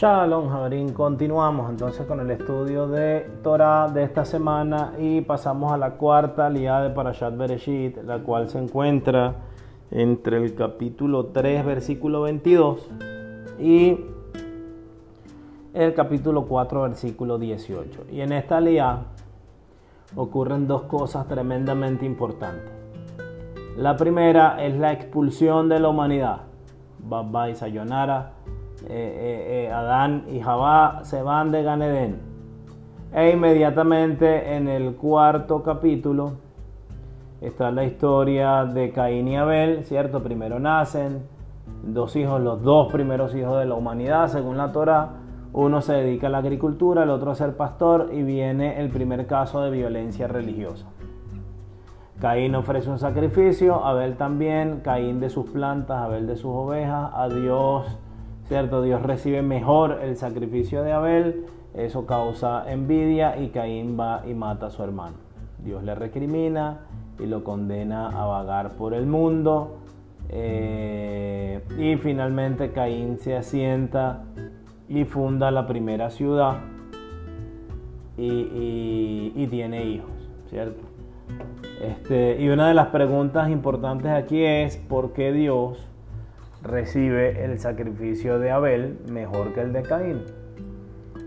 Shalom, Javerín. Continuamos entonces con el estudio de Torah de esta semana y pasamos a la cuarta liada de Parashat Bereshit, la cual se encuentra entre el capítulo 3, versículo 22 y el capítulo 4, versículo 18. Y en esta liada ocurren dos cosas tremendamente importantes. La primera es la expulsión de la humanidad. Y Sayonara eh, eh, eh, Adán y Jabá se van de Ganedén. E inmediatamente en el cuarto capítulo está la historia de Caín y Abel, ¿cierto? Primero nacen dos hijos, los dos primeros hijos de la humanidad, según la Torah. Uno se dedica a la agricultura, el otro a ser pastor y viene el primer caso de violencia religiosa. Caín ofrece un sacrificio, Abel también, Caín de sus plantas, Abel de sus ovejas, a Dios ¿cierto? Dios recibe mejor el sacrificio de Abel, eso causa envidia y Caín va y mata a su hermano. Dios le recrimina y lo condena a vagar por el mundo. Eh, y finalmente Caín se asienta y funda la primera ciudad y, tiene hijos, ¿cierto? Este, y una de las preguntas importantes aquí es por qué Dios recibe el sacrificio de Abel mejor que el de Caín.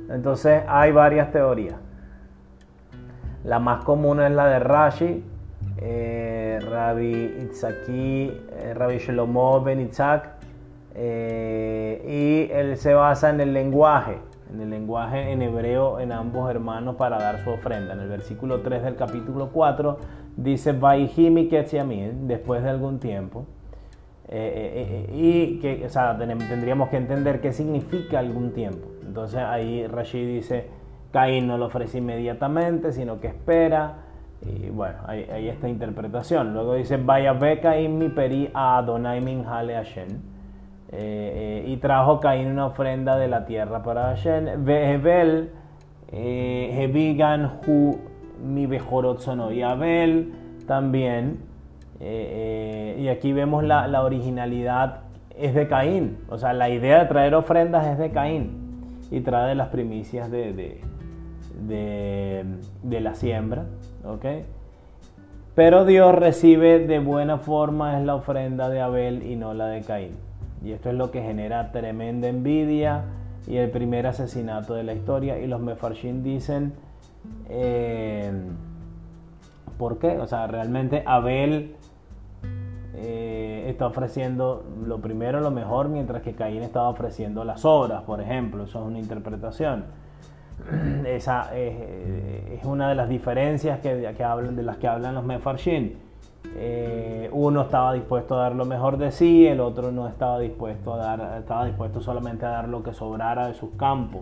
Entonces hay varias teorías. La más común es la de Rashi, eh, Rabbi Itzaki, eh, Rabbi Shlomo Ben Itzak, eh, y él se basa en el lenguaje, en el lenguaje en hebreo en ambos hermanos para dar su ofrenda. En el versículo 3 del capítulo 4 dice, después de algún tiempo. Eh, eh, eh, y que tendríamos que entender qué significa algún tiempo. Entonces ahí Rashid dice, Caín no lo ofrece inmediatamente, sino que espera. Y bueno, ahí, ahí esta interpretación. Luego dice, vaya ve Caín mi peri a Adonai min hale Hashem. y trajo Caín una ofrenda de la tierra para Hashem. Vehebel, Hevigan hu mi bejorot Y Abel también eh, eh, y aquí vemos la, originalidad es de Caín. O sea, la idea de traer ofrendas es de Caín. Y trae las primicias de, de, la siembra. Pero Dios recibe de buena forma es la ofrenda de Abel y no la de Caín. Y esto es lo que genera tremenda envidia y el primer asesinato de la historia. Y los Mefarshim dicen, eh, ¿por qué? O sea, realmente Abel eh, está ofreciendo lo primero, lo mejor, mientras que Caín estaba ofreciendo las obras, por ejemplo. Eso es una interpretación. Esa eh, es, una de las diferencias que, hablan, de las que hablan los Mefarshim. Eh, uno estaba dispuesto a dar lo mejor de sí, el otro no estaba dispuesto a dar, estaba dispuesto solamente a dar lo que sobrara de sus campos.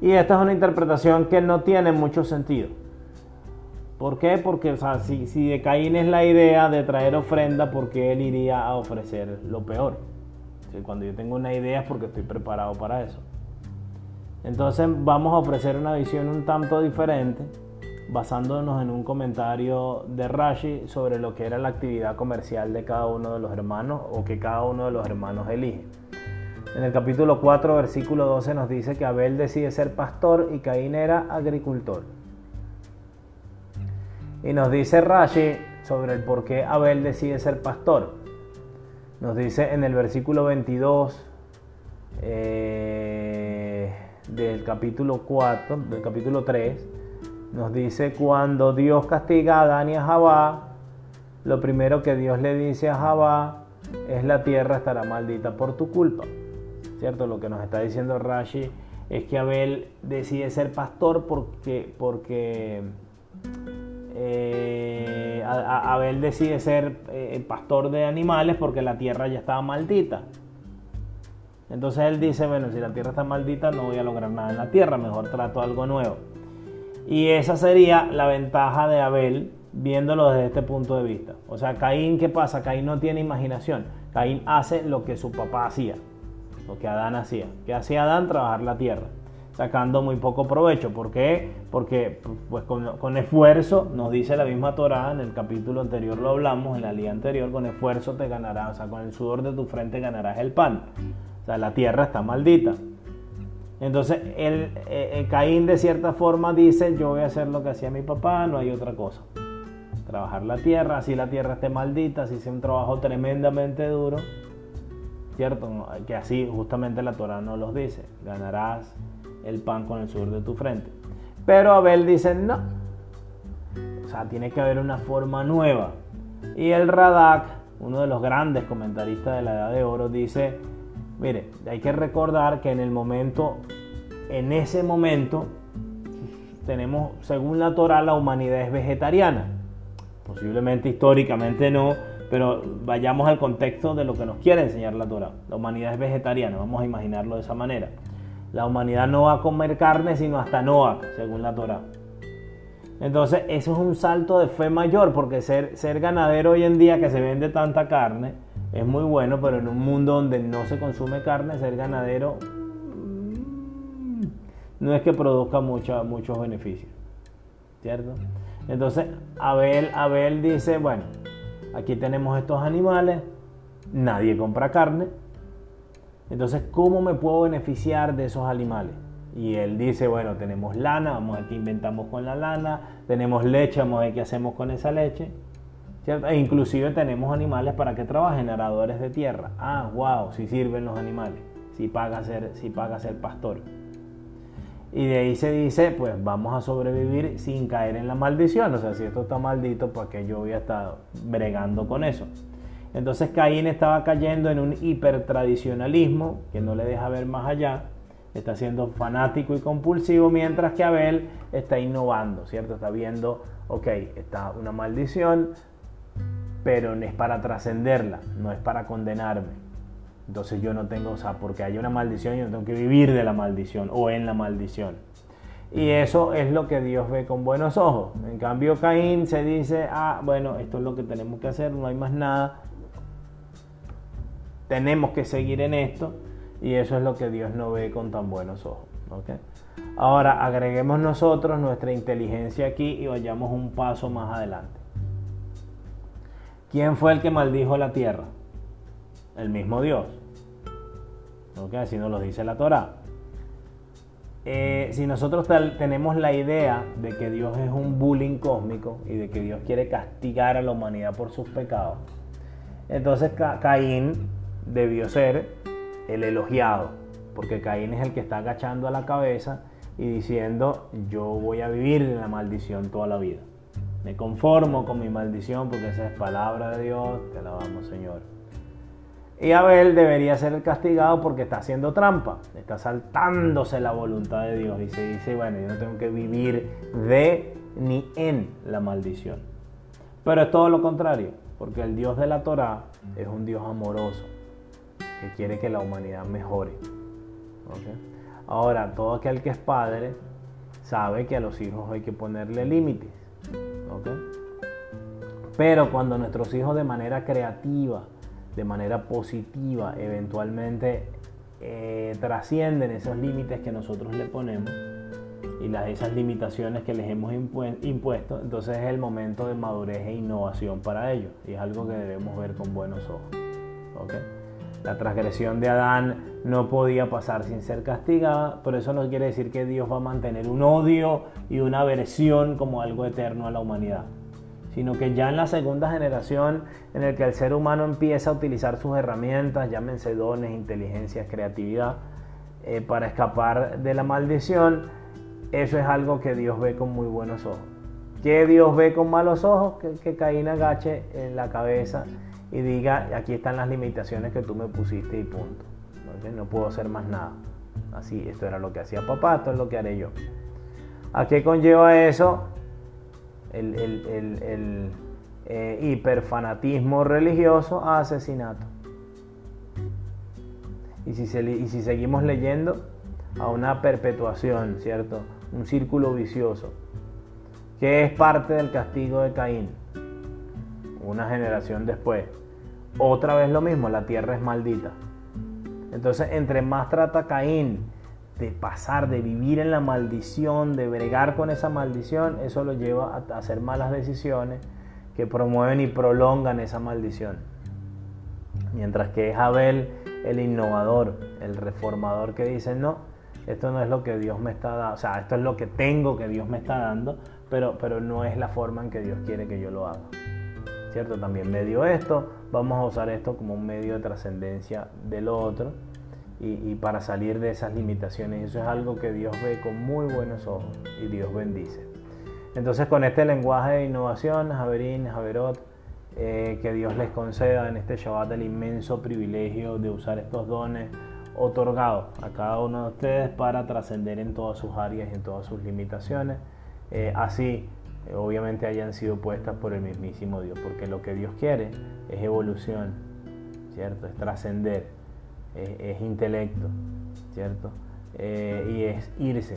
Y esta es una interpretación que no tiene mucho sentido. ¿Por qué? Porque si, de Caín es la idea de traer ofrenda, ¿por qué él iría a ofrecer lo peor? cuando yo tengo una idea es porque estoy preparado para eso. Entonces vamos a ofrecer una visión un tanto diferente, basándonos en un comentario de Rashi sobre lo que era la actividad comercial de cada uno de los hermanos o que cada uno de los hermanos elige. En el capítulo 4, versículo 12 nos dice que Abel decide ser pastor y Caín era agricultor. Y nos dice Rashi sobre el por qué Abel decide ser pastor. Nos dice en el versículo 22 eh, del capítulo 4, del capítulo 3, nos dice cuando Dios castiga a Adán y a Jabá, lo primero que Dios le dice a Jabá es la tierra estará maldita por tu culpa. ¿Cierto? Lo que nos está diciendo Rashi es que Abel decide ser pastor porque, porque eh, Abel decide ser eh, pastor de animales porque la tierra ya estaba maldita. Entonces él dice, bueno, si la tierra está maldita no voy a lograr nada en la tierra, mejor trato algo nuevo. Y esa sería la ventaja de Abel viéndolo desde este punto de vista. O sea, Caín, ¿qué pasa? Caín no tiene imaginación. Caín hace lo que su papá hacía, lo que Adán hacía. ¿Qué hacía Adán? Trabajar la tierra sacando muy poco provecho. ¿Por qué? Porque pues, con, esfuerzo, nos dice la misma Torah, en el capítulo anterior lo hablamos, en la línea anterior, con esfuerzo te ganarás, o sea, con el sudor de tu frente ganarás el pan. O sea, la tierra está maldita. Entonces, el, eh, eh, Caín de cierta forma dice, yo voy a hacer lo que hacía mi papá, no hay otra cosa. Trabajar la tierra, así la tierra esté maldita, así sea un trabajo tremendamente duro, ¿cierto? Que así justamente la Torah nos los dice, ganarás el pan con el sudor de tu frente. Pero Abel dice, no, o sea, tiene que haber una forma nueva. Y el Radak, uno de los grandes comentaristas de la Edad de Oro, dice, mire, hay que recordar que en el momento, en ese momento, tenemos, según la Torah, la humanidad es vegetariana. Posiblemente históricamente no, pero vayamos al contexto de lo que nos quiere enseñar la Torah. La humanidad es vegetariana, vamos a imaginarlo de esa manera. La humanidad no va a comer carne sino hasta Noah, según la Torah. Entonces, eso es un salto de fe mayor, porque ser, ser ganadero hoy en día que se vende tanta carne es muy bueno, pero en un mundo donde no se consume carne, ser ganadero mm, no es que produzca muchos beneficios. ¿Cierto? Entonces, Abel, Abel dice, bueno, aquí tenemos estos animales, nadie compra carne, entonces, ¿cómo me puedo beneficiar de esos animales? Y él dice, bueno, tenemos lana, vamos a ver qué inventamos con la lana, tenemos leche, vamos a ver qué hacemos con esa leche. E inclusive tenemos animales para que trabajen, aradores de tierra. Ah, wow, si sirven los animales, si paga ser, si paga ser pastor. Y de ahí se dice, pues vamos a sobrevivir sin caer en la maldición. O sea, si esto está maldito, pues que yo voy a estar bregando con eso. Entonces Caín estaba cayendo en un hipertradicionalismo que no le deja ver más allá está siendo fanático y compulsivo, mientras que Abel está innovando, ¿cierto? Está viendo, ok, está una maldición, pero no es para trascenderla, no es para condenarme. Entonces yo no tengo, o sea, porque hay una maldición, yo tengo que vivir de la maldición o en la maldición. Y eso es lo que Dios ve con buenos ojos. En cambio, Caín se dice, ah, bueno, esto es lo que tenemos que hacer, no hay más nada. Tenemos que seguir en esto. Y eso es lo que Dios no ve con tan buenos ojos. Ahora agreguemos nosotros nuestra inteligencia aquí y vayamos un paso más adelante. ¿Quién fue el que maldijo la tierra? El mismo Dios. Así nos lo dice la Torah. Eh, si nosotros tenemos la idea de que Dios es un bullying cósmico y de que Dios quiere castigar a la humanidad por sus pecados, entonces Caín debió ser el elogiado, porque Caín es el que está agachando a la cabeza y diciendo, yo voy a vivir en la maldición toda la vida. Me conformo con mi maldición porque esa es palabra de Dios, te alabamos Señor. Y Abel debería ser el castigado porque está haciendo trampa, está saltándose la voluntad de Dios y se dice, bueno, yo no tengo que vivir de ni en la maldición. Pero es todo lo contrario, porque el Dios de la Torah es un Dios amoroso, que quiere que la humanidad mejore. Ahora, todo aquel que es padre sabe que a los hijos hay que ponerle límites. Pero cuando nuestros hijos de manera creativa, de manera positiva, eventualmente eh, trascienden esos límites que nosotros le ponemos y las, esas limitaciones que les hemos impuesto, entonces es el momento de madurez e innovación para ellos. Y es algo que debemos ver con buenos ojos. La transgresión de Adán no podía pasar sin ser castigada, pero eso no quiere decir que Dios va a mantener un odio y una aversión como algo eterno a la humanidad, sino que ya en la segunda generación en el que el ser humano empieza a utilizar sus herramientas, llámense dones, inteligencia, creatividad, eh, para escapar de la maldición, eso es algo que Dios ve con muy buenos ojos. ¿Qué Dios ve con malos ojos? Que, que Caín agache en la cabeza y diga, aquí están las limitaciones que tú me pusiste y punto. No puedo hacer más nada. Así, esto era lo que hacía papá, esto es lo que haré yo. ¿A qué conlleva eso? El, el, eh, hiperfanatismo religioso a asesinato. Y si, y si seguimos leyendo, a una perpetuación, ¿cierto? Un círculo vicioso, que es parte del castigo de Caín, una generación después otra vez lo mismo, la tierra es maldita. Entonces, entre más trata Caín de pasar, de vivir en la maldición, de bregar con esa maldición, eso lo lleva a hacer malas decisiones que promueven y prolongan esa maldición. Mientras que es Abel el innovador, el reformador que dice, no, esto no es lo que Dios me está dando, o sea, esto es lo que tengo que Dios me está dando, pero, pero no es la forma en que Dios quiere que yo lo haga. ¿Cierto? También me dio esto, vamos a usar esto como un medio de trascendencia del otro y, para salir de esas limitaciones. Eso es algo que Dios ve con muy buenos ojos y Dios bendice. Entonces con este lenguaje de innovación, Javerín, Javerot, eh, que Dios les conceda en este Shabbat el inmenso privilegio de usar estos dones otorgados a cada uno de ustedes para trascender en todas sus áreas y en todas sus limitaciones. Eh, así, obviamente, hayan sido puestas por el mismísimo Dios, porque lo que Dios quiere es evolución, ¿cierto? Es trascender es, intelecto, ¿cierto? Eh, y es irse,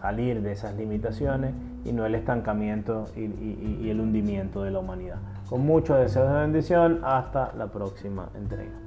salir de esas limitaciones y no el estancamiento y el hundimiento de la humanidad. Con mucho deseo de bendición, hasta la próxima entrega.